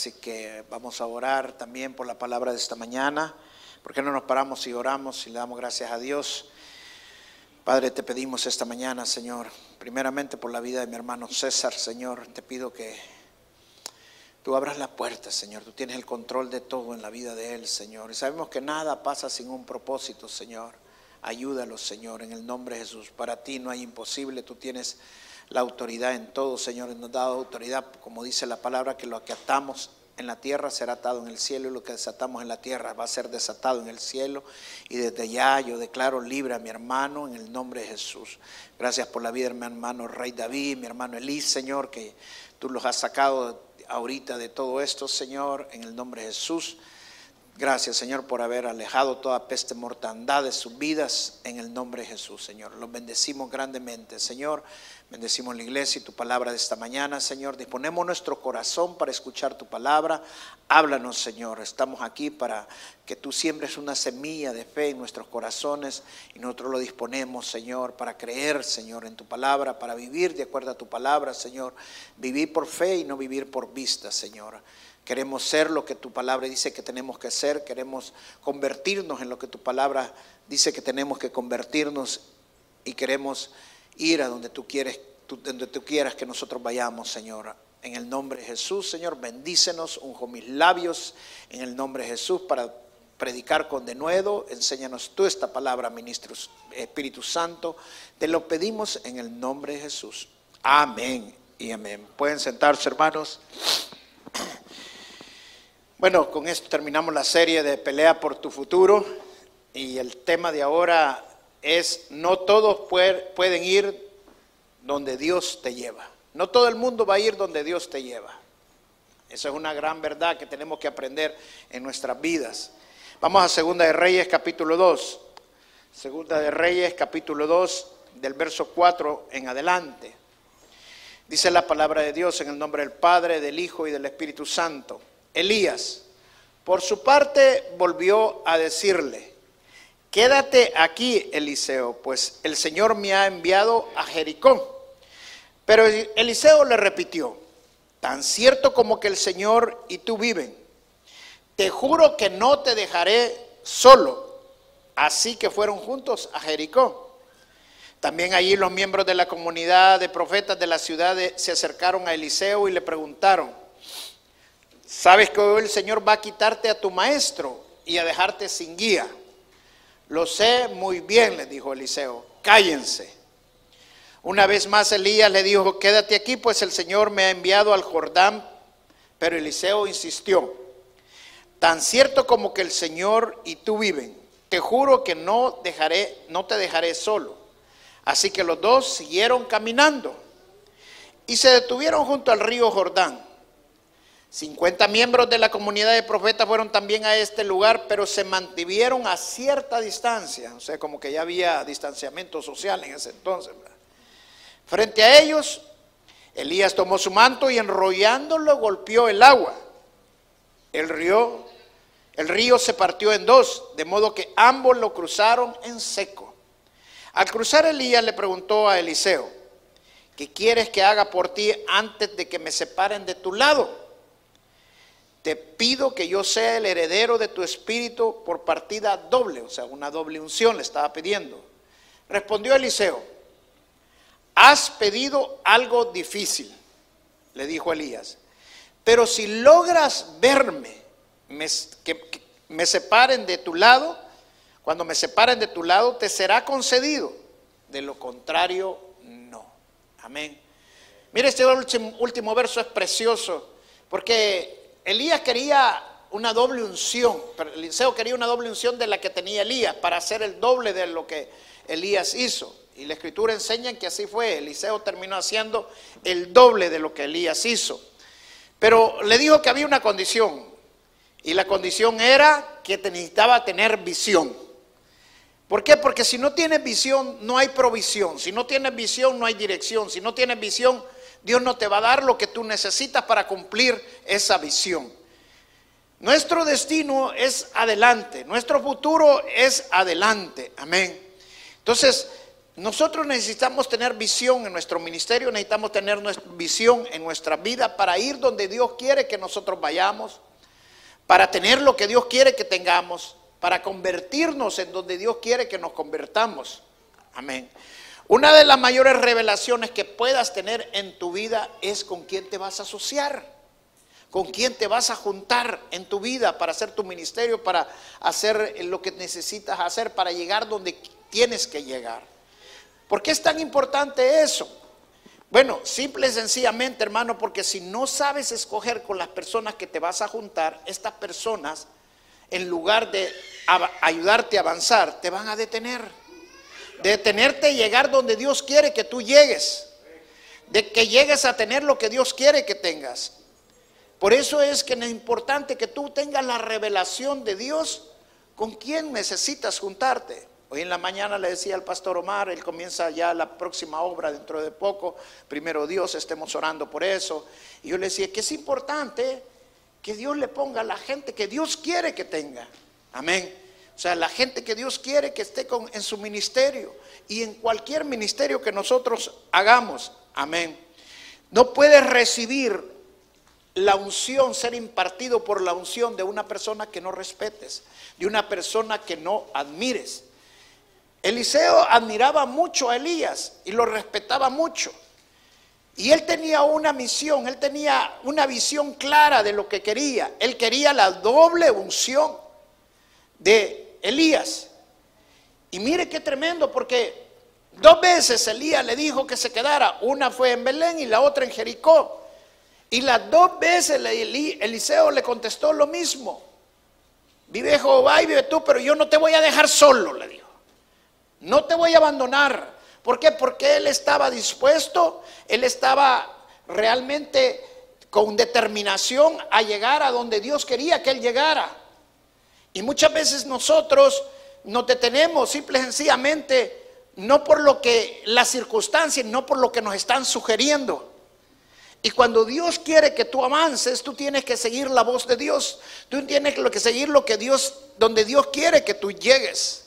Así que vamos a orar también por la palabra de esta mañana. ¿Por qué no nos paramos y oramos y le damos gracias a Dios? Padre, te pedimos esta mañana, Señor, primeramente por la vida de mi hermano César, Señor, te pido que tú abras la puerta, Señor. Tú tienes el control de todo en la vida de él, Señor. Y sabemos que nada pasa sin un propósito, Señor. Ayúdalo, Señor, en el nombre de Jesús. Para ti no hay imposible, tú tienes la autoridad en todo, Señor. Nos ha dado autoridad, como dice la palabra, que lo que atamos en la tierra será atado en el cielo y lo que desatamos en la tierra va a ser desatado en el cielo. Y desde ya yo declaro libre a mi hermano en el nombre de Jesús. Gracias por la vida de mi hermano Rey David, mi hermano Elí, Señor, que tú los has sacado ahorita de todo esto, Señor, en el nombre de Jesús. Gracias, Señor, por haber alejado toda peste mortandad de sus vidas en el nombre de Jesús, Señor. Los bendecimos grandemente, Señor. Bendecimos la iglesia y tu palabra de esta mañana, Señor. Disponemos nuestro corazón para escuchar tu palabra. Háblanos, Señor. Estamos aquí para que tú siembres una semilla de fe en nuestros corazones y nosotros lo disponemos, Señor, para creer, Señor, en tu palabra, para vivir de acuerdo a tu palabra, Señor. Vivir por fe y no vivir por vista, Señor. Queremos ser lo que tu palabra dice que tenemos que ser, queremos convertirnos en lo que tu palabra dice que tenemos que convertirnos y queremos ir a donde tú quieres, donde tú quieras que nosotros vayamos, Señor. En el nombre de Jesús, Señor, bendícenos, unjo mis labios en el nombre de Jesús para predicar con denuedo. Enséñanos tú esta palabra, ministro Espíritu Santo. Te lo pedimos en el nombre de Jesús. Amén y amén. Pueden sentarse, hermanos. Bueno, con esto terminamos la serie de Pelea por tu futuro y el tema de ahora es no todos pueden ir donde Dios te lleva. No todo el mundo va a ir donde Dios te lleva. Esa es una gran verdad que tenemos que aprender en nuestras vidas. Vamos a Segunda de Reyes capítulo 2. Segunda de Reyes capítulo 2 del verso 4 en adelante. Dice la palabra de Dios en el nombre del Padre, del Hijo y del Espíritu Santo. Elías, por su parte, volvió a decirle, quédate aquí, Eliseo, pues el Señor me ha enviado a Jericó. Pero Eliseo le repitió, tan cierto como que el Señor y tú viven, te juro que no te dejaré solo. Así que fueron juntos a Jericó. También allí los miembros de la comunidad de profetas de la ciudad se acercaron a Eliseo y le preguntaron, Sabes que hoy el Señor va a quitarte a tu maestro y a dejarte sin guía. Lo sé muy bien, le dijo Eliseo, cállense. Una vez más Elías le dijo, quédate aquí, pues el Señor me ha enviado al Jordán. Pero Eliseo insistió, tan cierto como que el Señor y tú viven, te juro que no dejaré, no te dejaré solo. Así que los dos siguieron caminando y se detuvieron junto al río Jordán. 50 miembros de la comunidad de profetas fueron también a este lugar, pero se mantuvieron a cierta distancia, o sea, como que ya había distanciamiento social en ese entonces. Frente a ellos, Elías tomó su manto y enrollándolo golpeó el agua. El río, el río se partió en dos, de modo que ambos lo cruzaron en seco. Al cruzar Elías le preguntó a Eliseo, ¿qué quieres que haga por ti antes de que me separen de tu lado? Te pido que yo sea el heredero de tu espíritu por partida doble, o sea, una doble unción le estaba pidiendo. Respondió Eliseo, has pedido algo difícil, le dijo Elías, pero si logras verme, que me separen de tu lado, cuando me separen de tu lado, te será concedido. De lo contrario, no. Amén. Mire, este último, verso es precioso, porque Elías quería una doble unción, pero Eliseo quería una doble unción de la que tenía Elías para hacer el doble de lo que Elías hizo. Y la escritura enseña que así fue. Eliseo terminó haciendo el doble de lo que Elías hizo. Pero le dijo que había una condición. Y la condición era que necesitaba tener visión. ¿Por qué? Porque si no tienes visión, no hay provisión. Si no tienes visión, no hay dirección. Si no tienes visión, Dios no te va a dar lo que tú necesitas para cumplir esa visión. Nuestro destino es adelante, nuestro futuro es adelante. Amén. Entonces, nosotros necesitamos tener visión en nuestro ministerio, necesitamos tener visión en nuestra vida para ir donde Dios quiere que nosotros vayamos, para tener lo que Dios quiere que tengamos, para convertirnos en donde Dios quiere que nos convertamos. Amén. Una de las mayores revelaciones que puedas tener en tu vida es con quién te vas a asociar, con quién te vas a juntar en tu vida para hacer tu ministerio, para hacer lo que necesitas hacer, para llegar donde tienes que llegar. ¿Por qué es tan importante eso? Bueno, simple y sencillamente, hermano, porque si no sabes escoger con las personas que te vas a juntar, estas personas, en lugar de ayudarte a avanzar, te van a detener de tenerte llegar donde Dios quiere que tú llegues, de que llegues a tener lo que Dios quiere que tengas. Por eso es que es importante que tú tengas la revelación de Dios con quien necesitas juntarte. Hoy en la mañana le decía al pastor Omar, él comienza ya la próxima obra dentro de poco, primero Dios, estemos orando por eso. Y yo le decía que es importante que Dios le ponga a la gente que Dios quiere que tenga. Amén. O sea, la gente que Dios quiere que esté con, en su ministerio y en cualquier ministerio que nosotros hagamos. Amén. No puedes recibir la unción, ser impartido por la unción de una persona que no respetes, de una persona que no admires. Eliseo admiraba mucho a Elías y lo respetaba mucho. Y él tenía una misión, él tenía una visión clara de lo que quería. Él quería la doble unción de Elías. Y mire qué tremendo, porque dos veces Elías le dijo que se quedara. Una fue en Belén y la otra en Jericó. Y las dos veces Eliseo le contestó lo mismo. Vive Jehová y vive tú, pero yo no te voy a dejar solo, le dijo. No te voy a abandonar. ¿Por qué? Porque él estaba dispuesto, él estaba realmente con determinación a llegar a donde Dios quería que él llegara. Y muchas veces nosotros nos detenemos simple y sencillamente no por lo que las circunstancias, no por lo que nos están sugiriendo. Y cuando Dios quiere que tú avances, tú tienes que seguir la voz de Dios. Tú tienes que seguir lo que Dios, donde Dios quiere que tú llegues.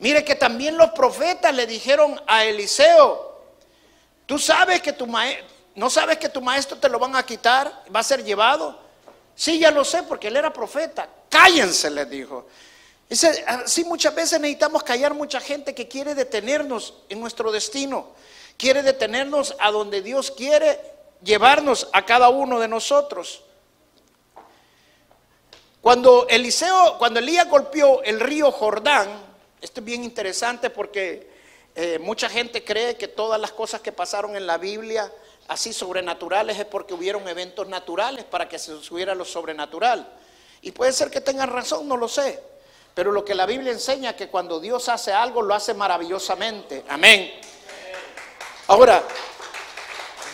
Mire que también los profetas le dijeron a Eliseo, tú sabes que tu no sabes que tu maestro te lo van a quitar, va a ser llevado. Sí, ya lo sé porque él era profeta. Cállense, les dijo. Dice, así muchas veces necesitamos callar mucha gente que quiere detenernos en nuestro destino. Quiere detenernos a donde Dios quiere llevarnos a cada uno de nosotros. Cuando Eliseo, cuando Elías golpeó el río Jordán, esto es bien interesante porque eh, mucha gente cree que todas las cosas que pasaron en la Biblia así sobrenaturales es porque hubieron eventos naturales para que se subiera lo sobrenatural. Y puede ser que tengan razón, no lo sé. Pero lo que la Biblia enseña es que cuando Dios hace algo, lo hace maravillosamente. Amén. Ahora,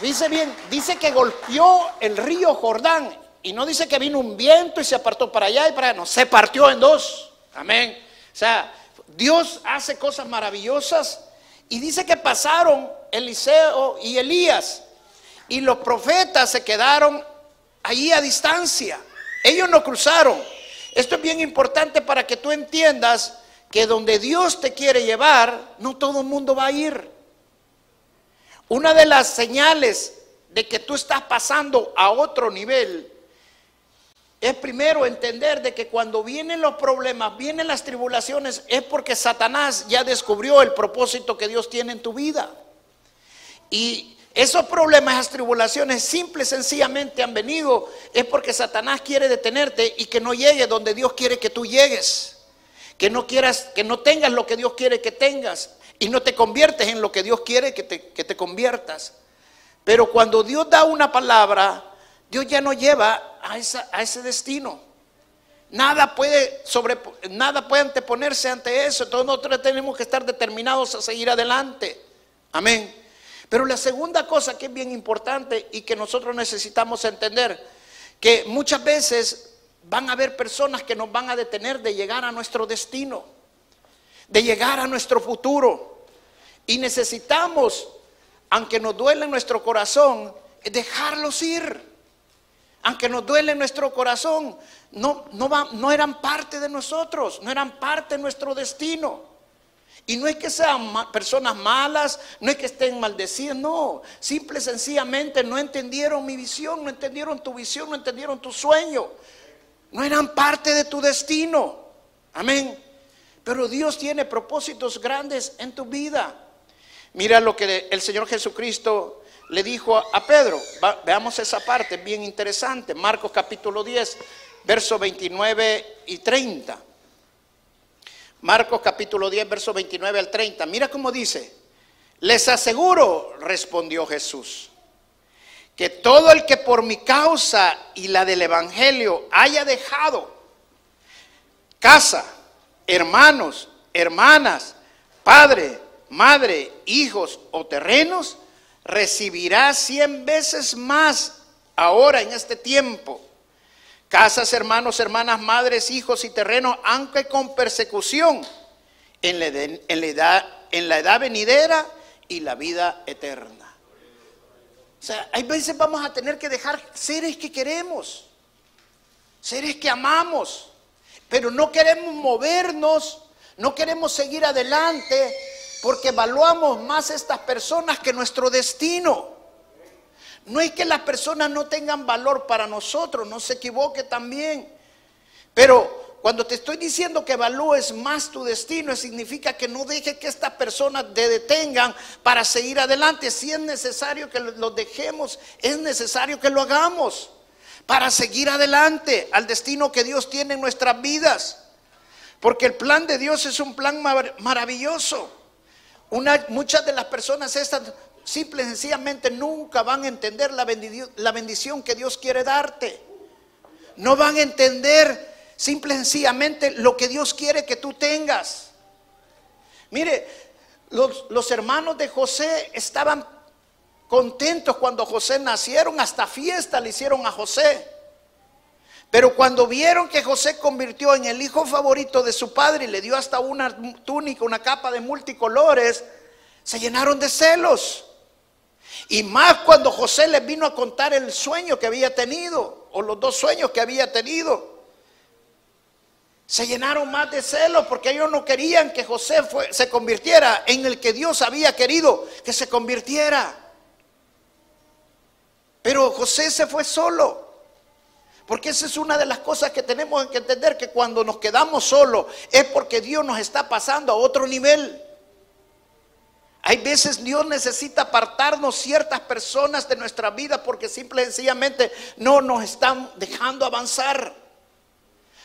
dice bien, dice que golpeó el río Jordán. Y no dice que vino un viento y se apartó para allá y para allá. No, se partió en dos. Amén. O sea, Dios hace cosas maravillosas. Y dice que pasaron Eliseo y Elías. Y los profetas se quedaron allí a distancia. Ellos no cruzaron. Esto es bien importante para que tú entiendas que donde Dios te quiere llevar, no todo el mundo va a ir. Una de las señales de que tú estás pasando a otro nivel es primero entender de que cuando vienen los problemas, vienen las tribulaciones, es porque Satanás ya descubrió el propósito que Dios tiene en tu vida. Y esos problemas, esas tribulaciones, simple y sencillamente han venido, es porque Satanás quiere detenerte y que no llegue donde Dios quiere que tú llegues. Que no quieras, que no tengas lo que Dios quiere que tengas y no te conviertes en lo que Dios quiere que te, que te conviertas. Pero cuando Dios da una palabra, Dios ya no lleva a, a ese destino. Nada puede, sobre, nada puede anteponerse ante eso. Entonces nosotros tenemos que estar determinados a seguir adelante. Amén. Pero la segunda cosa que es bien importante y que nosotros necesitamos entender, que muchas veces van a haber personas que nos van a detener de llegar a nuestro destino, de llegar a nuestro futuro. Y necesitamos, aunque nos duele nuestro corazón, dejarlos ir. Aunque nos duele nuestro corazón, no, no, no eran parte de nosotros, no eran parte de nuestro destino. Y no es que sean personas malas, no es que estén maldecidas, no. Simple y sencillamente no entendieron mi visión, no entendieron tu visión, no entendieron tu sueño. No eran parte de tu destino. Amén. Pero Dios tiene propósitos grandes en tu vida. Mira lo que el Señor Jesucristo le dijo a Pedro. veamos esa parte, bien interesante. Marcos capítulo 10, versos 29 y 30. Marcos capítulo 10, verso 29 al 30. Mira cómo dice. Les aseguro, respondió Jesús, que todo el que por mi causa y la del Evangelio haya dejado casa, hermanos, hermanas, padre, madre, hijos o terrenos, recibirá cien veces más ahora en este tiempo casas, hermanos, hermanas, madres, hijos y terrenos, aunque con persecución en la, edad, en la edad venidera y la vida eterna. O sea, hay veces vamos a tener que dejar seres que queremos, seres que amamos, pero no queremos movernos, no queremos seguir adelante porque evaluamos más estas personas que nuestro destino. No es que las personas no tengan valor para nosotros, no se equivoque también. Pero cuando te estoy diciendo que evalúes más tu destino, significa que no dejes que estas personas te detengan para seguir adelante. Si es necesario que los dejemos, es necesario que lo hagamos para seguir adelante al destino que Dios tiene en nuestras vidas. Porque el plan de Dios es un plan maravilloso. muchas de las personas estas simple y sencillamente nunca van a entender la bendición, que Dios quiere darte. No van a entender simple y sencillamente lo que Dios quiere que tú tengas. Mire, los, los hermanos de José estaban contentos cuando José nacieron, hasta fiesta le hicieron a José. Pero cuando vieron que José convirtió en el hijo favorito de su padre y le dio hasta una túnica, una capa de multicolores, se llenaron de celos. Y más cuando José les vino a contar el sueño que había tenido, o los dos sueños que había tenido. Se llenaron más de celos porque ellos no querían que José se convirtiera en el que Dios había querido que se convirtiera. Pero José se fue solo. Porque esa es una de las cosas que tenemos que entender, que cuando nos quedamos solos es porque Dios nos está pasando a otro nivel. Hay veces Dios necesita apartarnos ciertas personas de nuestra vida porque simple y sencillamente no nos están dejando avanzar.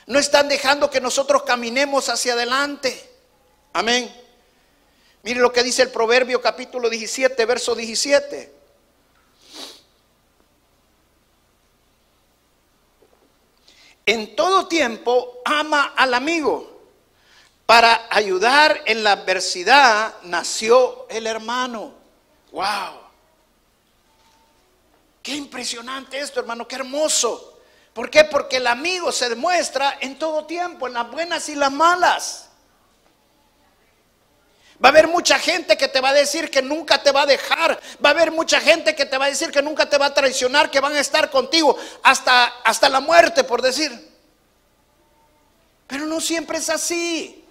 No están dejando que nosotros caminemos hacia adelante. Amén. Mire lo que dice el Proverbio capítulo 17, verso 17. En todo tiempo ama al amigo para ayudar en la adversidad nació el hermano. ¡Wow! Qué impresionante esto, hermano, qué hermoso. ¿Por qué? Porque el amigo se demuestra en todo tiempo, en las buenas y las malas. Va a haber mucha gente que te va a decir que nunca te va a dejar. Va a haber mucha gente que te va a decir que nunca te va a traicionar, que van a estar contigo hasta, hasta la muerte, por decir. Pero no siempre es así.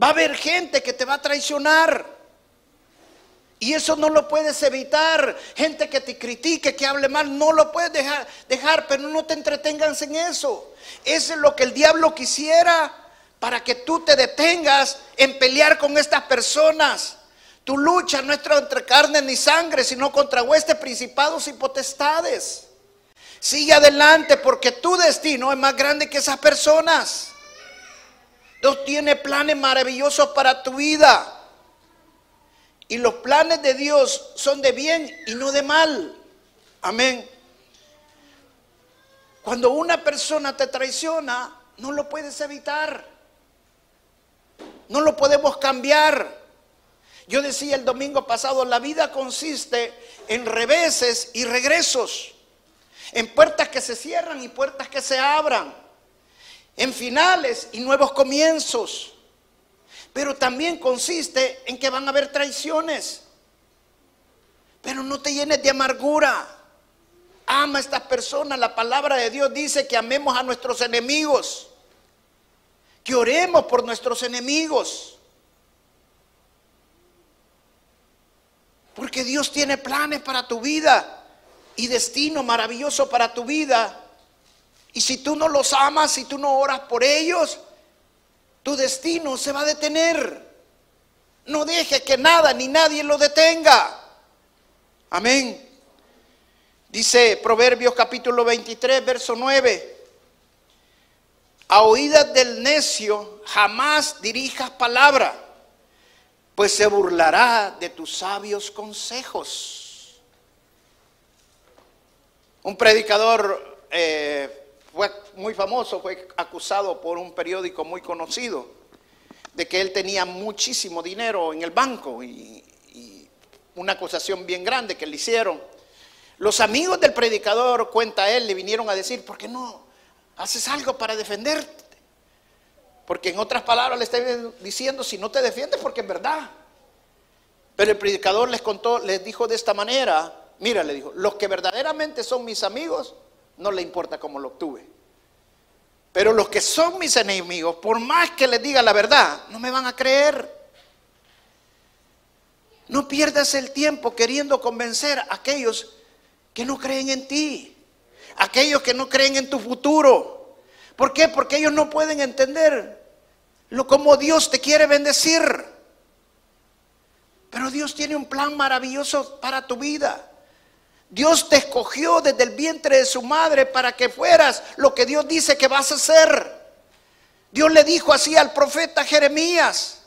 Va a haber gente que te va a traicionar. Y eso no lo puedes evitar. Gente que te critique, que hable mal, no lo puedes dejar, dejar, pero no te entretengas en eso. Eso es lo que el diablo quisiera para que tú te detengas en pelear con estas personas. Tu lucha no es entre carne ni sangre, sino contra huestes, principados y potestades. Sigue adelante porque tu destino es más grande que esas personas. Dios tiene planes maravillosos para tu vida. Y los planes de Dios son de bien y no de mal. Amén. Cuando una persona te traiciona, no lo puedes evitar. No lo podemos cambiar. Yo decía el domingo pasado, la vida consiste en reveses y regresos, en puertas que se cierran y puertas que se abran, en finales y nuevos comienzos. Pero también consiste en que van a haber traiciones. Pero no te llenes de amargura. Ama a estas personas. La palabra de Dios dice que amemos a nuestros enemigos. Que oremos por nuestros enemigos. Porque Dios tiene planes para tu vida y destino maravilloso para tu vida. Y si tú no los amas, si tú no oras por ellos, tu destino se va a detener. No deje que nada ni nadie lo detenga. Amén. Dice Proverbios capítulo 23, verso 9. A oídas del necio jamás dirijas palabra pues se burlará de tus sabios consejos. Un predicador eh, fue muy famoso, fue acusado por un periódico muy conocido de que él tenía muchísimo dinero en el banco y, una acusación bien grande que le hicieron. Los amigos del predicador, cuenta él, le vinieron a decir, ¿por qué no haces algo para defenderte? Porque en otras palabras le está diciendo, si no te defiendes, porque es verdad. Pero el predicador les contó, les dijo de esta manera, mira, le dijo, los que verdaderamente son mis amigos, no le importa cómo lo obtuve. Pero los que son mis enemigos, por más que les diga la verdad, no me van a creer. No pierdas el tiempo queriendo convencer a aquellos que no creen en ti, aquellos que no creen en tu futuro. ¿Por qué? Porque ellos no pueden entender lo como Dios te quiere bendecir. Pero Dios tiene un plan maravilloso para tu vida. Dios te escogió desde el vientre de su madre para que fueras lo que Dios dice que vas a ser. Dios le dijo así al profeta Jeremías,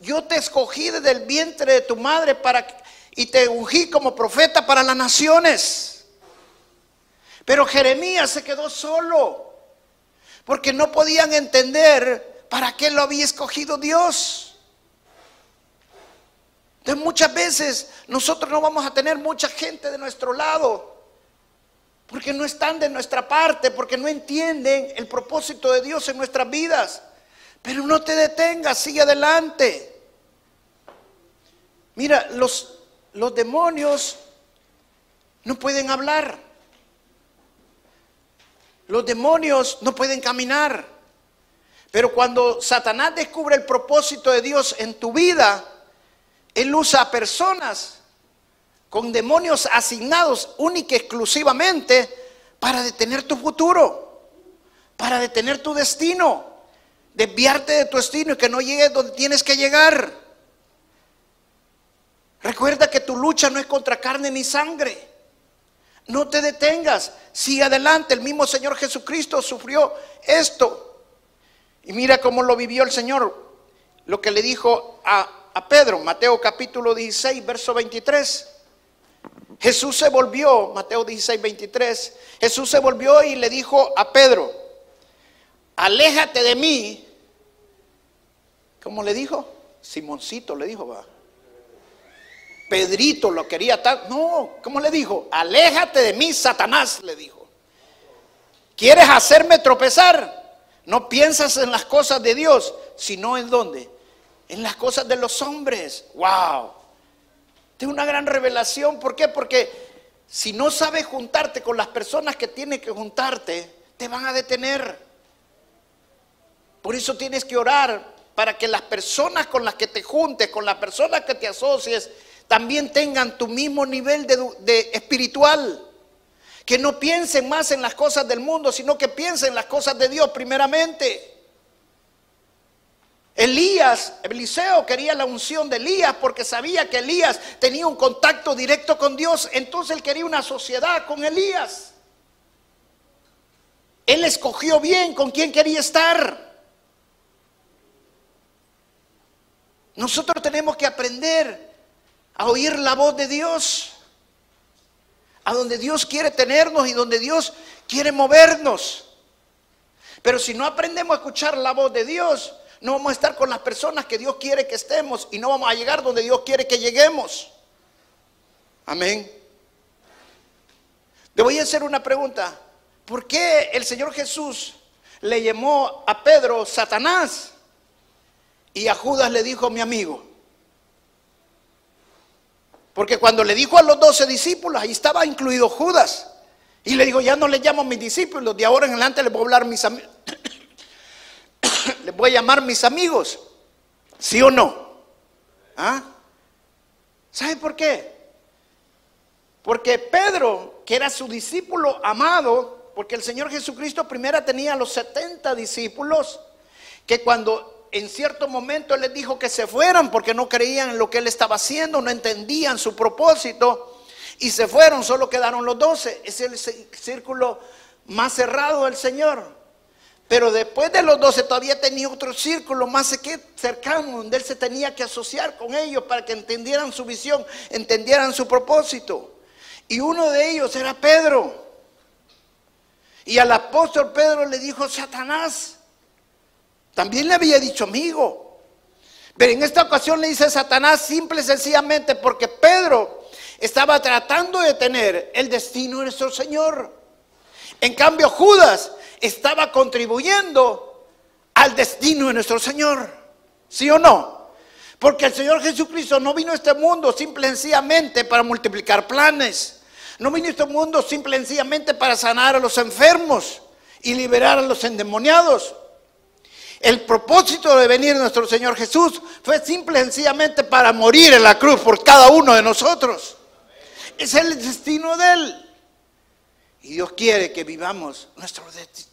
yo te escogí desde el vientre de tu madre para y te ungí como profeta para las naciones. Pero Jeremías se quedó solo porque no podían entender para qué lo había escogido Dios. Entonces muchas veces nosotros no vamos a tener mucha gente de nuestro lado, porque no están de nuestra parte, porque no entienden el propósito de Dios en nuestras vidas. Pero no te detengas, sigue adelante. Mira, los, los demonios no pueden hablar. Los demonios no pueden caminar. Pero cuando Satanás descubre el propósito de Dios en tu vida, él usa a personas con demonios asignados única y exclusivamente para detener tu futuro, para detener tu destino, desviarte de tu destino y que no llegues donde tienes que llegar. Recuerda que tu lucha no es contra carne ni sangre. No te detengas, sigue adelante. El mismo Señor Jesucristo sufrió esto. Y mira cómo lo vivió el Señor. Lo que le dijo a, a Pedro, Mateo capítulo 16, verso 23. Jesús se volvió, Mateo 16, 23. Jesús se volvió y le dijo a Pedro, aléjate de mí. ¿Cómo le dijo? Simoncito le dijo, va. Pedrito lo quería tal. No, ¿cómo le dijo? Aléjate de mí, Satanás, le dijo. ¿Quieres hacerme tropezar? No piensas en las cosas de Dios, sino en dónde? En las cosas de los hombres. ¡Wow! Tiene una gran revelación. ¿Por qué? Porque si no sabes juntarte con las personas que tienes que juntarte, te van a detener. Por eso tienes que orar para que las personas con las que te juntes, con las personas que te asocies, también tengan tu mismo nivel de, espiritual. Que no piensen más en las cosas del mundo, sino que piensen en las cosas de Dios primeramente. Elías, Eliseo quería la unción de Elías porque sabía que Elías tenía un contacto directo con Dios, entonces él quería una sociedad con Elías. Él escogió bien con quién quería estar. Nosotros tenemos que aprender a oír la voz de Dios, a donde Dios quiere tenernos y donde Dios quiere movernos. Pero si no aprendemos a escuchar la voz de Dios, no vamos a estar con las personas que Dios quiere que estemos y no vamos a llegar donde Dios quiere que lleguemos. Amén. Le voy a hacer una pregunta. ¿Por qué el Señor Jesús le llamó a Pedro Satanás y a Judas le dijo mi amigo? Porque cuando le dijo a los doce discípulos, ahí estaba incluido Judas. Y le dijo, ya no le llamo mis discípulos, de ahora en adelante les voy a hablar mis amigos. Les voy a llamar mis amigos. ¿Sí o no? ¿Ah? ¿Sabe por qué? Porque Pedro, que era su discípulo amado, porque el Señor Jesucristo primero tenía los 70 discípulos, que cuando en cierto momento les dijo que se fueran porque no creían en lo que él estaba haciendo, no entendían su propósito, y se fueron, solo quedaron los 12. Es el círculo más cerrado del Señor. Pero después de los 12 todavía tenía otro círculo más cercano, donde él se tenía que asociar con ellos para que entendieran su visión, entendieran su propósito. Y uno de ellos era Pedro. Y al apóstol Pedro le dijo Satanás. También le había dicho amigo. Pero en esta ocasión le dice Satanás simple y sencillamente porque Pedro estaba tratando de tener el destino de nuestro Señor. En cambio Judas estaba contribuyendo al destino de nuestro Señor. ¿Sí o no? Porque el Señor Jesucristo no vino a este mundo simple y sencillamente para multiplicar planes. No vino a este mundo simple y sencillamente para sanar a los enfermos y liberar a los endemoniados. El propósito de venir nuestro Señor Jesús fue simple y sencillamente para morir en la cruz por cada uno de nosotros. Es el destino de Él. Y Dios quiere que vivamos nuestro,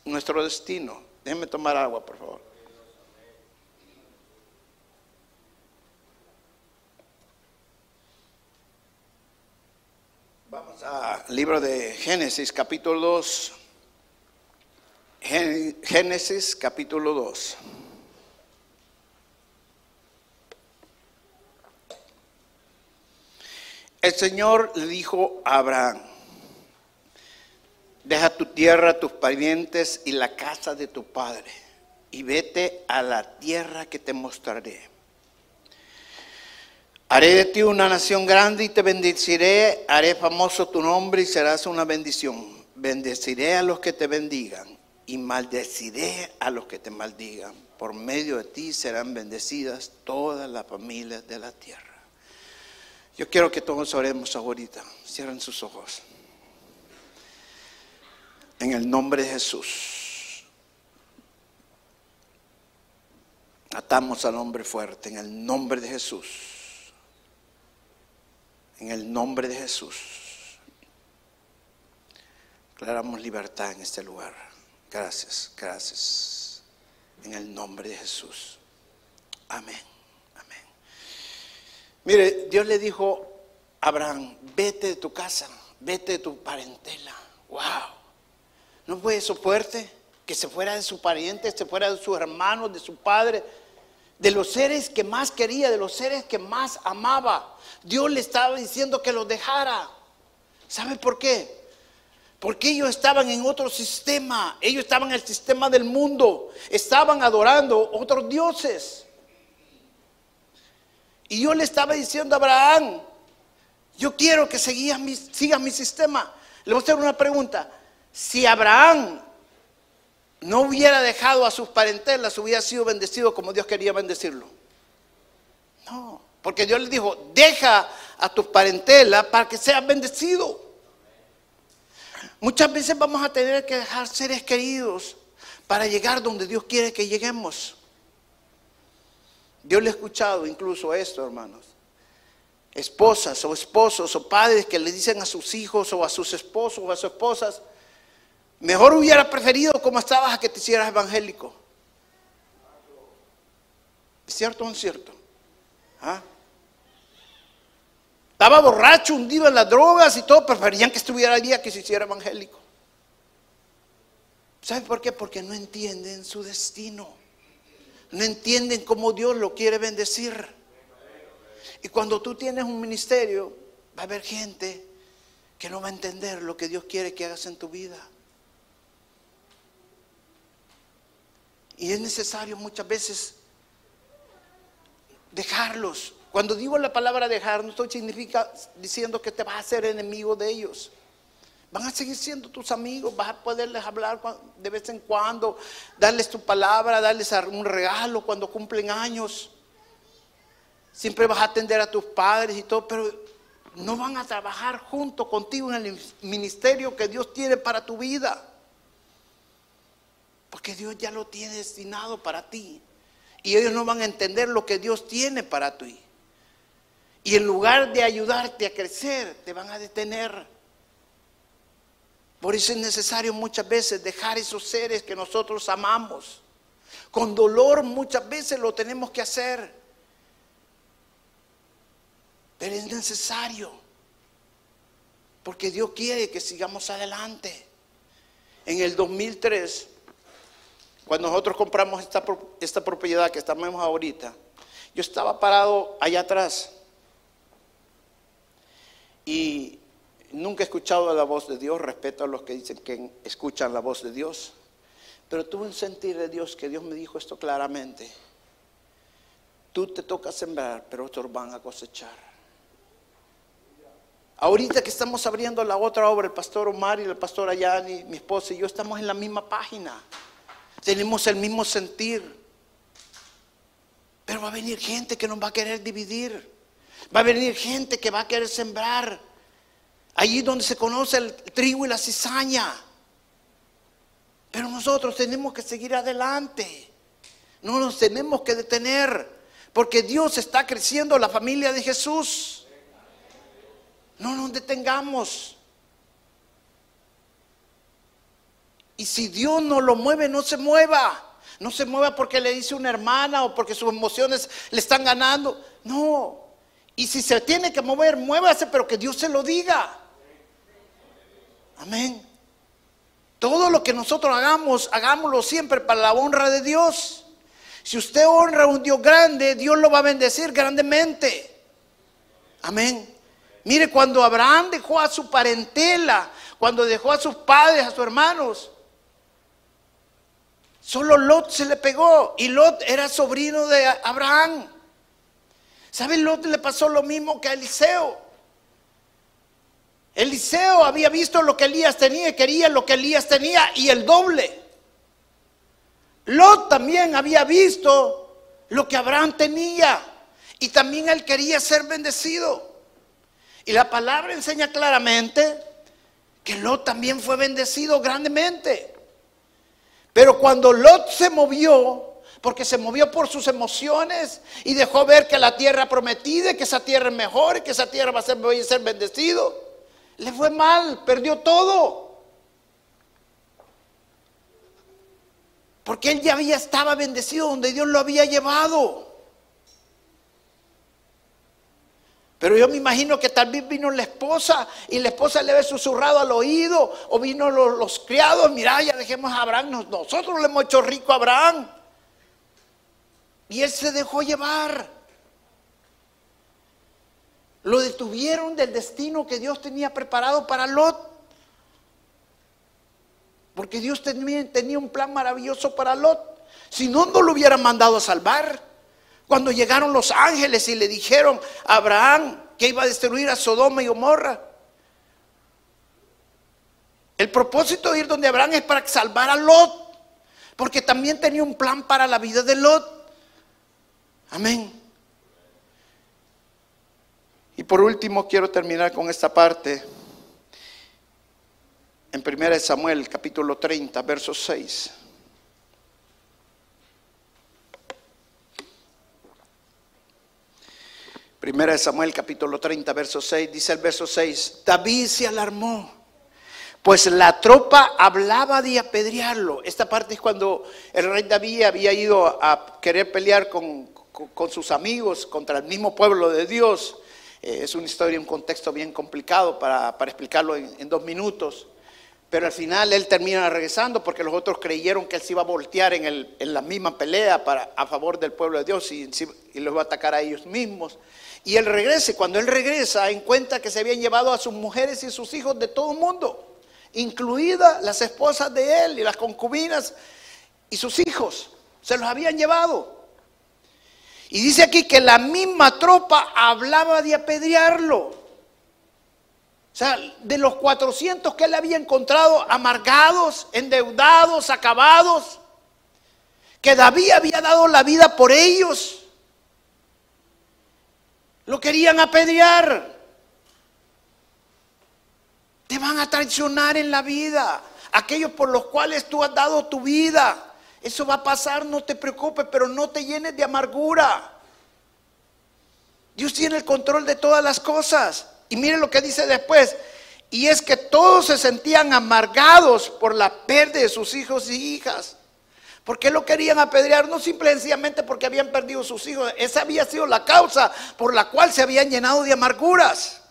nuestro destino. Déjenme tomar agua, por favor. Vamos al libro de Génesis, capítulo 2. Génesis, capítulo 2. El Señor le dijo a Abraham, Deja tu tierra, tus parientes y la casa de tu padre y vete a la tierra que te mostraré. Haré de ti una nación grande y te bendeciré, haré famoso tu nombre y serás una bendición. Bendeciré a los que te bendigan y maldeciré a los que te maldigan. Por medio de ti serán bendecidas todas las familias de la tierra. Yo quiero que todos oremos ahorita. Cierren sus ojos. En el nombre de Jesús. Atamos al hombre fuerte en el nombre de Jesús. En el nombre de Jesús. Declaramos libertad en este lugar. Gracias, gracias. En el nombre de Jesús. Amén, amén. Mire, Dios le dijo a Abraham, vete de tu casa, vete de tu parentela. Wow. ¿No fue eso fuerte? Que se fuera de su pariente, se fuera de sus hermanos, de su padre, de los seres que más quería, de los seres que más amaba. Dios le estaba diciendo que los dejara. ¿Sabe por qué? Porque ellos estaban en otro sistema, ellos estaban en el sistema del mundo, estaban adorando otros dioses. Y yo le estaba diciendo a Abraham, yo quiero que sigas mi, mi sistema. Le voy a hacer una pregunta si Abraham no hubiera dejado a sus parentelas, hubiera sido bendecido como Dios quería bendecirlo. No, porque Dios le dijo, deja a tus parentelas para que seas bendecido. Muchas veces vamos a tener que dejar seres queridos para llegar donde Dios quiere que lleguemos. Dios le ha escuchado incluso esto, hermanos. Esposas o esposos o padres que le dicen a sus hijos o a sus esposos o a sus esposas, Mejor hubiera preferido como estabas a que te hicieras evangélico. cierto o no es cierto? ¿Ah? Estaba borracho, hundido en las drogas y todo, preferían que estuviera allí a que se hiciera evangélico. ¿Saben por qué? Porque no entienden su destino. No entienden cómo Dios lo quiere bendecir. Y cuando tú tienes un ministerio, va a haber gente que no va a entender lo que Dios quiere que hagas en tu vida. Y es necesario muchas veces dejarlos. Cuando digo la palabra dejar, no estoy significa diciendo que te vas a hacer enemigo de ellos. Van a seguir siendo tus amigos, vas a poderles hablar de vez en cuando, darles tu palabra, darles un regalo cuando cumplen años. Siempre vas a atender a tus padres y todo, pero no van a trabajar junto contigo en el ministerio que Dios tiene para tu vida. Porque Dios ya lo tiene destinado para ti. Y ellos no van a entender lo que Dios tiene para ti. Y en lugar de ayudarte a crecer, te van a detener. Por eso es necesario muchas veces dejar esos seres que nosotros amamos. Con dolor muchas veces lo tenemos que hacer. Pero es necesario. Porque Dios quiere que sigamos adelante. En el 2003, cuando nosotros compramos esta, esta propiedad que estamos ahorita, yo estaba parado allá atrás. Y nunca he escuchado la voz de Dios, respeto a los que dicen que escuchan la voz de Dios. Pero tuve un sentir de Dios que Dios me dijo esto claramente. Tú te toca sembrar, pero otros van a cosechar. Ahorita que estamos abriendo la otra obra, el pastor Omar y el pastor Ayani, mi esposa y yo estamos en la misma página. Tenemos el mismo sentir. Pero va a venir gente que nos va a querer dividir. Va a venir gente que va a querer sembrar. Allí donde se conoce el trigo y la cizaña. Pero nosotros tenemos que seguir adelante. No nos tenemos que detener. Porque Dios está creciendo la familia de Jesús. No nos detengamos. Y si Dios no lo mueve, no se mueva. No se mueva porque le dice una hermana o porque sus emociones le están ganando. No. Y si se tiene que mover, muévase, pero que Dios se lo diga. Amén. Todo lo que nosotros hagamos, hagámoslo siempre para la honra de Dios. Si usted honra a un Dios grande, Dios lo va a bendecir grandemente. Amén. Mire, cuando Abraham dejó a su parentela, cuando dejó a sus padres, a sus hermanos, solo Lot se le pegó y Lot era sobrino de Abraham. ¿Sabe? Lot le pasó lo mismo que a Eliseo. Eliseo había visto lo que Elías tenía y quería lo que Elías tenía y el doble. Lot también había visto lo que Abraham tenía y también él quería ser bendecido. Y la palabra enseña claramente que Lot también fue bendecido grandemente. Pero cuando Lot se movió, porque se movió por sus emociones y dejó ver que la tierra prometida, que esa tierra es mejor que esa tierra va a ser, va a ser bendecido, le fue mal, perdió todo. Porque él ya había estaba bendecido donde Dios lo había llevado. Pero yo me imagino que tal vez vino la esposa y la esposa le había susurrado al oído, o vino los, criados, mira, ya dejemos a Abraham, nosotros le hemos hecho rico a Abraham. Y él se dejó llevar. Lo detuvieron del destino que Dios tenía preparado para Lot. Porque Dios tenía, tenía un plan maravilloso para Lot. Si no, no lo hubieran mandado a salvar. Cuando llegaron los ángeles y le dijeron a Abraham que iba a destruir a Sodoma y Gomorra. El propósito de ir donde Abraham es para salvar a Lot, porque también tenía un plan para la vida de Lot. Amén. Y por último quiero terminar con esta parte. En 1 Samuel capítulo 30, verso 6. Primera de Samuel capítulo 30, verso 6, dice el verso 6, David se alarmó, pues la tropa hablaba de apedrearlo. Esta parte es cuando el rey David había ido a querer pelear con, con sus amigos contra el mismo pueblo de Dios. Eh, es una historia, un contexto bien complicado para, explicarlo en, dos minutos. Pero al final él termina regresando porque los otros creyeron que él se iba a voltear en, el, en la misma pelea para, a favor del pueblo de Dios y, y los va a atacar a ellos mismos. Y él regresa, y cuando él regresa, encuentra que se habían llevado a sus mujeres y sus hijos de todo el mundo, incluidas las esposas de él y las concubinas y sus hijos. Se los habían llevado. Y dice aquí que la misma tropa hablaba de apedrearlo. O sea, de los 400 que él había encontrado amargados, endeudados, acabados, que David había dado la vida por ellos, lo querían apedrear. Te van a traicionar en la vida. Aquellos por los cuales tú has dado tu vida. Eso va a pasar, no te preocupes, pero no te llenes de amargura. Dios tiene el control de todas las cosas. Y mire lo que dice después. Y es que todos se sentían amargados por la pérdida de sus hijos y hijas. ¿Por qué lo querían apedrear? No simplemente porque habían perdido sus hijos. Esa había sido la causa por la cual se habían llenado de amarguras.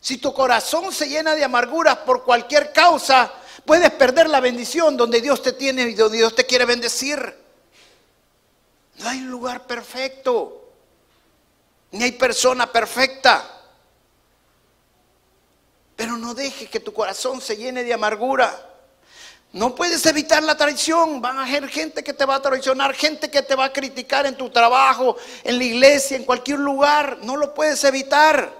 Si tu corazón se llena de amarguras por cualquier causa, Puedes perder la bendición donde Dios te tiene y donde Dios te quiere bendecir. No hay lugar perfecto, ni hay persona perfecta. Pero no dejes que tu corazón se llene de amargura. No puedes evitar la traición. Van a haber gente que te va a traicionar, gente que te va a criticar en tu trabajo, en la iglesia, en cualquier lugar. No lo puedes evitar.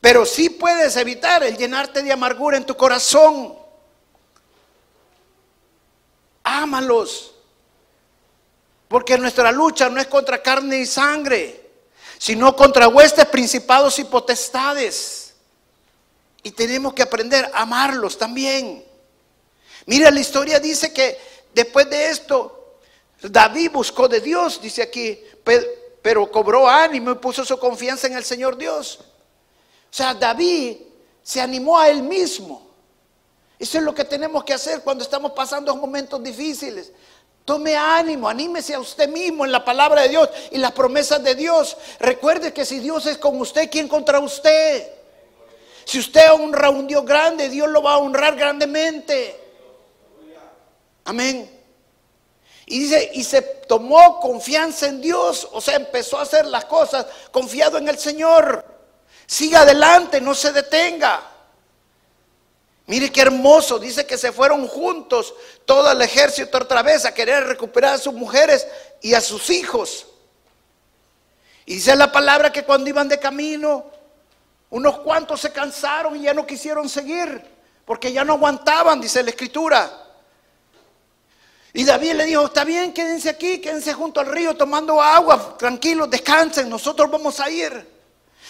Pero sí puedes evitar el llenarte de amargura en tu corazón ámalos. Porque nuestra lucha no es contra carne y sangre, sino contra huestes, principados y potestades. Y tenemos que aprender a amarlos también. Mira, la historia dice que después de esto, David buscó de Dios, dice aquí, pero cobró ánimo y puso su confianza en el Señor Dios. O sea, David se animó a él mismo. Eso es lo que tenemos que hacer cuando estamos pasando momentos difíciles. Tome ánimo, anímese a usted mismo en la palabra de Dios y las promesas de Dios. Recuerde que si Dios es con usted, ¿quién contra usted? Si usted honra a un Dios grande, Dios lo va a honrar grandemente. Amén. Y dice, y se tomó confianza en Dios, o sea, empezó a hacer las cosas confiado en el Señor. Siga adelante, no se detenga. Mire qué hermoso, dice que se fueron juntos todo el ejército otra vez a querer recuperar a sus mujeres y a sus hijos. Y dice la palabra que cuando iban de camino, unos cuantos se cansaron y ya no quisieron seguir, porque ya no aguantaban, dice la escritura. Y David le dijo, está bien, quédense aquí, quédense junto al río tomando agua, tranquilos, descansen, nosotros vamos a ir.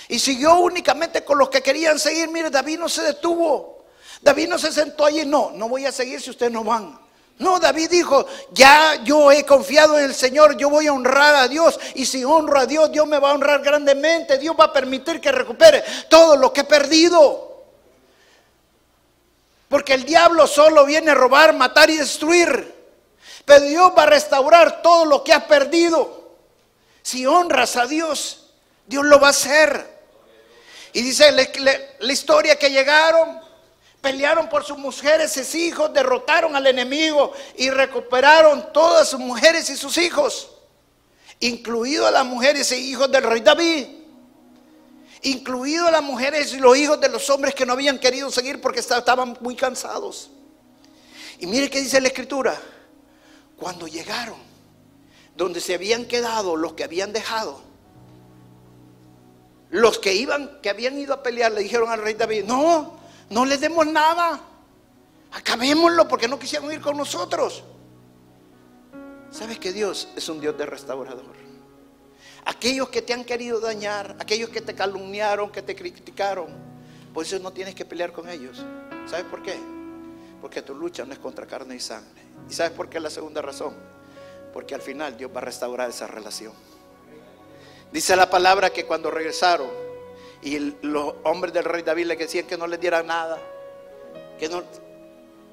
Y siguió únicamente con los que querían seguir. Mire, David no se detuvo. David no se sentó allí, no, no voy a seguir si ustedes no van. No, David dijo, ya yo he confiado en el Señor, yo voy a honrar a Dios y si honro a Dios, Dios me va a honrar grandemente, Dios va a permitir que recupere todo lo que he perdido. Porque el diablo solo viene a robar, matar y destruir. Pero Dios va a restaurar todo lo que has perdido. Si honras a Dios, Dios lo va a hacer. Y dice la, historia que llegaron Pelearon por sus mujeres y sus hijos, derrotaron al enemigo y recuperaron todas sus mujeres y sus hijos, incluido las mujeres e hijos del rey David, incluido las mujeres y los hijos de los hombres que no habían querido seguir porque estaban muy cansados. Y mire qué dice la escritura, cuando llegaron, donde se habían quedado los que habían dejado, los que iban, que habían ido a pelear, le dijeron al rey David, no, no les demos nada. Acabémoslo porque no quisieron ir con nosotros. ¿Sabes que Dios es un Dios de restaurador? Aquellos que te han querido dañar, aquellos que te calumniaron, que te criticaron, pues eso no tienes que pelear con ellos. ¿Sabes por qué? Porque tu lucha no es contra carne y sangre. ¿Y sabes por qué la segunda razón? Porque al final Dios va a restaurar esa relación. Dice la palabra que cuando regresaron, y los hombres del rey David le decían que no les dieran nada, que, no,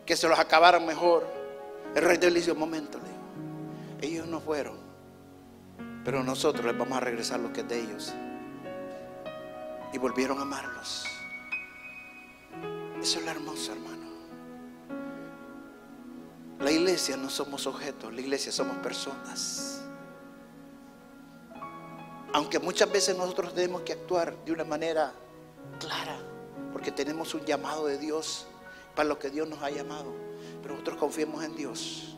que se los acabaran mejor. El rey David le dijo, un momento, ellos no fueron Pero nosotros les vamos a regresar lo que es de ellos. Y volvieron a amarlos. Eso es lo hermoso, hermano. La iglesia no somos objetos, la iglesia somos personas. Aunque muchas veces nosotros tenemos que actuar de una manera clara, porque tenemos un llamado de Dios para lo que Dios nos ha llamado. Pero nosotros confiemos en Dios.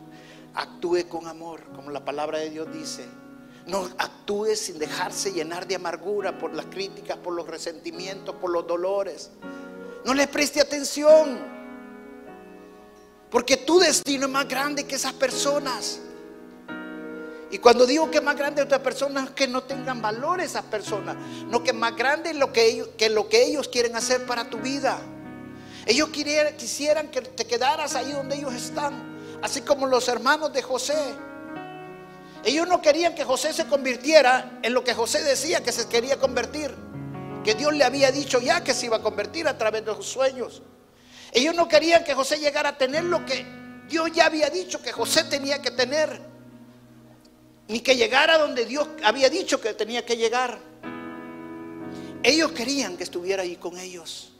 Actúe con amor, como la palabra de Dios dice. No actúe sin dejarse llenar de amargura por las críticas, por los resentimientos, por los dolores. No le preste atención. Porque tu destino es más grande que esas personas. Y cuando digo que es más grande otras personas, que no tengan valor esas personas. No que más grande lo que ellos, que lo que ellos quieren hacer para tu vida. Ellos quisieran que te quedaras ahí donde ellos están. Así como los hermanos de José. Ellos no querían que José se convirtiera en lo que José decía que se quería convertir. Que Dios le había dicho ya que se iba a convertir a través de sus sueños. Ellos no querían que José llegara a tener lo que Dios ya había dicho que José tenía que tener. Ni que llegara donde Dios había dicho que tenía que llegar. Ellos querían que estuviera ahí con ellos.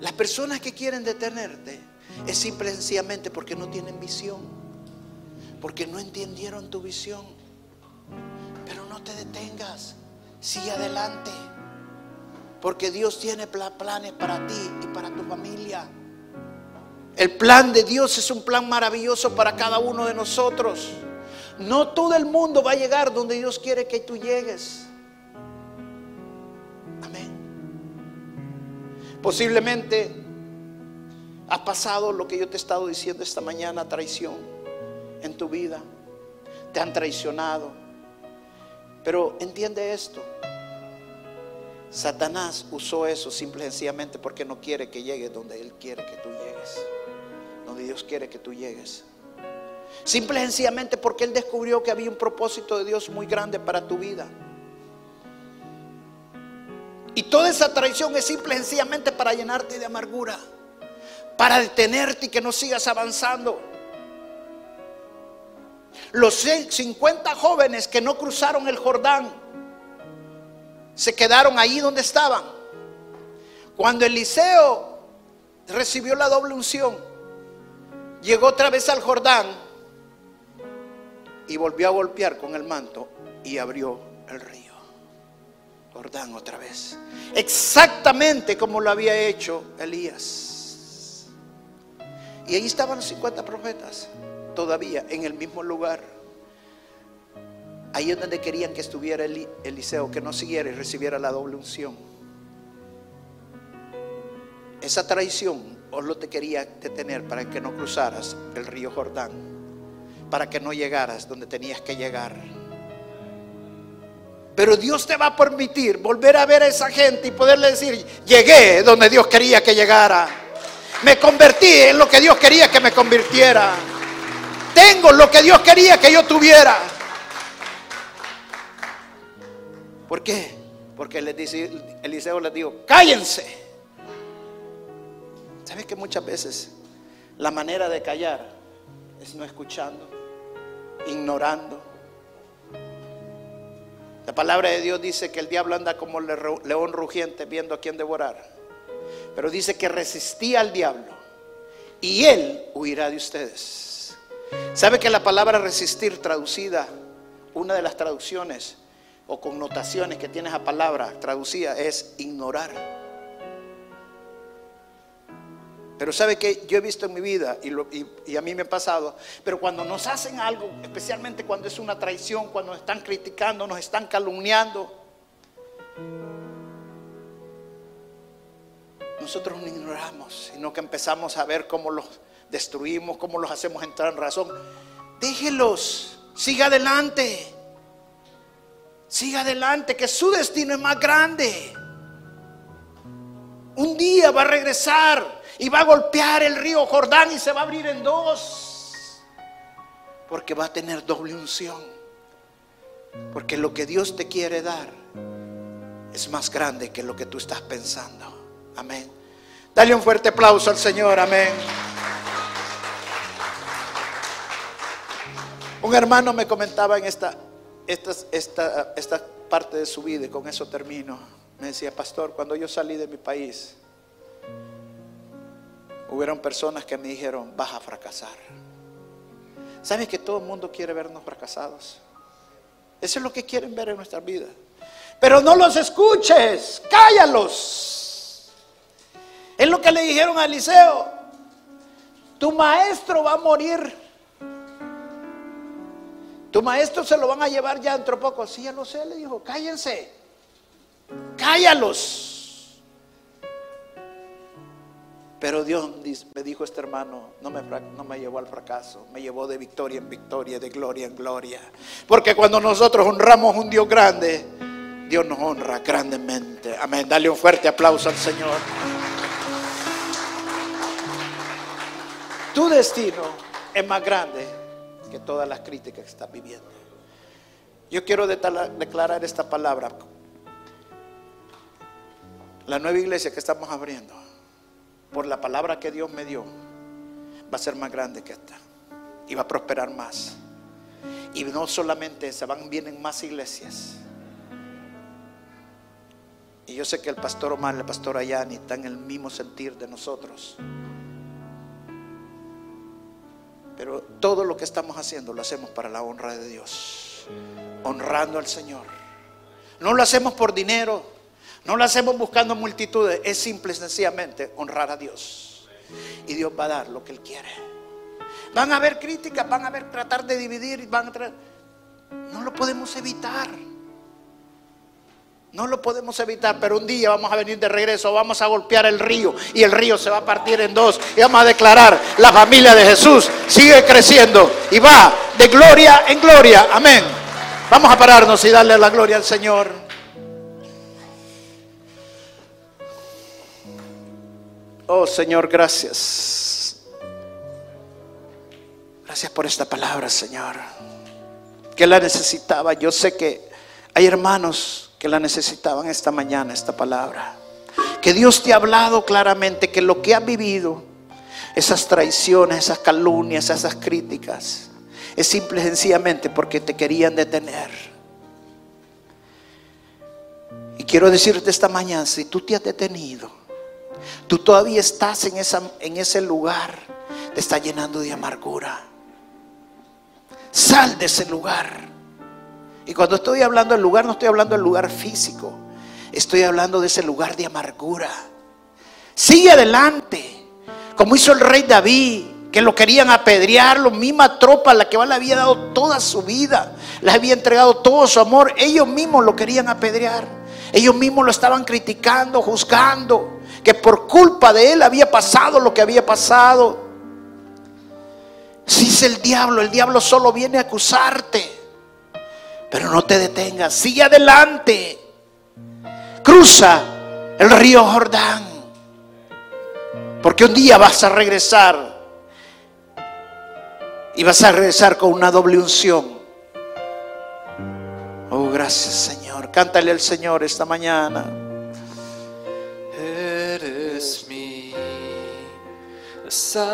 Las personas que quieren detenerte es simple y sencillamente porque no tienen visión, porque no entendieron tu visión. Pero no te detengas, sigue adelante, porque Dios tiene planes para ti y para tu familia. El plan de Dios es un plan maravilloso para cada uno de nosotros. No todo el mundo va a llegar donde Dios quiere que tú llegues. Amén. Posiblemente ha pasado lo que yo te he estado diciendo esta mañana, traición en tu vida. Te han traicionado. Pero entiende esto. Satanás usó eso simple y sencillamente porque no quiere que llegues donde Él quiere que tú llegues. Donde Dios quiere que tú llegues. Simple y sencillamente porque Él descubrió que había un propósito de Dios muy grande para tu vida. Y toda esa traición es simple y sencillamente para llenarte de amargura, para detenerte y que no sigas avanzando. Los 50 jóvenes que no cruzaron el Jordán se quedaron ahí donde estaban. Cuando Eliseo recibió la doble unción, llegó otra vez al Jordán y volvió a golpear con el manto y abrió el río. Jordán otra vez. Exactamente como lo había hecho Elías. Y ahí estaban los 50 profetas, todavía en el mismo lugar. Ahí es donde querían que estuviera Eliseo, que no siguiera y recibiera la doble unción. Esa traición lo te quería detener para que no cruzaras el río Jordán, para que no llegaras donde tenías que llegar. Pero Dios te va a permitir volver a ver a esa gente y poderle decir, llegué donde Dios quería que llegara. Me convertí en lo que Dios quería que me convirtiera. Tengo lo que Dios quería que yo tuviera. ¿Por qué? Porque les dice, Eliseo les dijo, cállense. ¿Sabes que muchas veces la manera de callar es no escuchando, ignorando? La palabra de Dios dice que el diablo anda como león rugiente viendo a quién devorar. Pero dice que resistía al diablo y él huirá de ustedes. ¿Sabe que la palabra resistir traducida, una de las traducciones o connotaciones que tiene esa palabra traducida es ignorar? Pero sabe que yo he visto en mi vida y, a mí me ha pasado, pero cuando nos hacen algo, especialmente cuando es una traición, cuando nos están criticando, nos están calumniando, nosotros no ignoramos, sino que empezamos a ver cómo los destruimos, cómo los hacemos entrar en razón. Déjelos, siga adelante, siga adelante, que su destino es más grande. Un día va a regresar y va a golpear el río Jordán y se va a abrir en dos. Porque va a tener doble unción. Porque lo que Dios te quiere dar es más grande que lo que tú estás pensando. Amén. Dale un fuerte aplauso al Señor. Amén. Un hermano me comentaba en esta, esta, esta, esta parte de su vida y con eso termino. Me decía, pastor, cuando yo salí de mi país, hubieron personas que me dijeron, vas a fracasar. ¿Sabes que todo el mundo quiere vernos fracasados? Eso es lo que quieren ver en nuestra vida. Pero no los escuches, cállalos. Es lo que le dijeron a Eliseo. Tu maestro va a morir. Tu maestro se lo van a llevar ya dentro poco. Sí, ya lo sé, le dijo, cállense. Cállalos. Pero Dios me dijo este hermano, no me, no me llevó al fracaso, me llevó de victoria en victoria, de gloria en gloria. Porque cuando nosotros honramos a un Dios grande, Dios nos honra grandemente. Amén. Dale un fuerte aplauso al Señor. Tu destino es más grande que todas las críticas que estás viviendo. Yo quiero declarar esta palabra. La nueva iglesia que estamos abriendo, por la palabra que Dios me dio, va a ser más grande que esta. Y va a prosperar más. Y no solamente se van, vienen más iglesias. Y yo sé que el pastor Omar, el pastor Ayani están en el mismo sentir de nosotros. Pero todo lo que estamos haciendo lo hacemos para la honra de Dios, honrando al Señor. No lo hacemos por dinero, no lo hacemos buscando multitudes, es simple y sencillamente honrar a Dios. Y Dios va a dar lo que Él quiere. Van a haber críticas, van a haber tratar de dividir, van a no lo podemos evitar. No lo podemos evitar, pero un día vamos a venir de regreso, vamos a golpear el río y el río se va a partir en dos y vamos a declarar, la familia de Jesús sigue creciendo y va de gloria en gloria. Amén. Vamos a pararnos y darle la gloria al Señor. Oh Señor, gracias. Gracias por esta palabra, Señor. Que la necesitaba. Yo sé que hay hermanos que la necesitaban esta mañana, esta palabra. Que Dios te ha hablado claramente que lo que has vivido, esas traiciones, esas calumnias, esas críticas, es simple y sencillamente porque te querían detener. Y quiero decirte esta mañana, si tú te has detenido, tú todavía estás en, en ese lugar, te está llenando de amargura. Sal de ese lugar. Y cuando estoy hablando del lugar, no estoy hablando del lugar físico. Estoy hablando de ese lugar de amargura. Sigue adelante. Como hizo el rey David, que lo querían apedrear, la misma tropa a la que le había dado toda su vida, les había entregado todo su amor. Ellos mismos lo querían apedrear. Ellos mismos lo estaban criticando, juzgando, que por culpa de él había pasado lo que había pasado. Si es el diablo, el diablo solo viene a acusarte. Pero no te detengas, sigue adelante. Cruza el río Jordán. Porque un día vas a regresar. Y vas a regresar con una doble unción. Oh, gracias Señor. Cántale al Señor esta mañana. Eres mi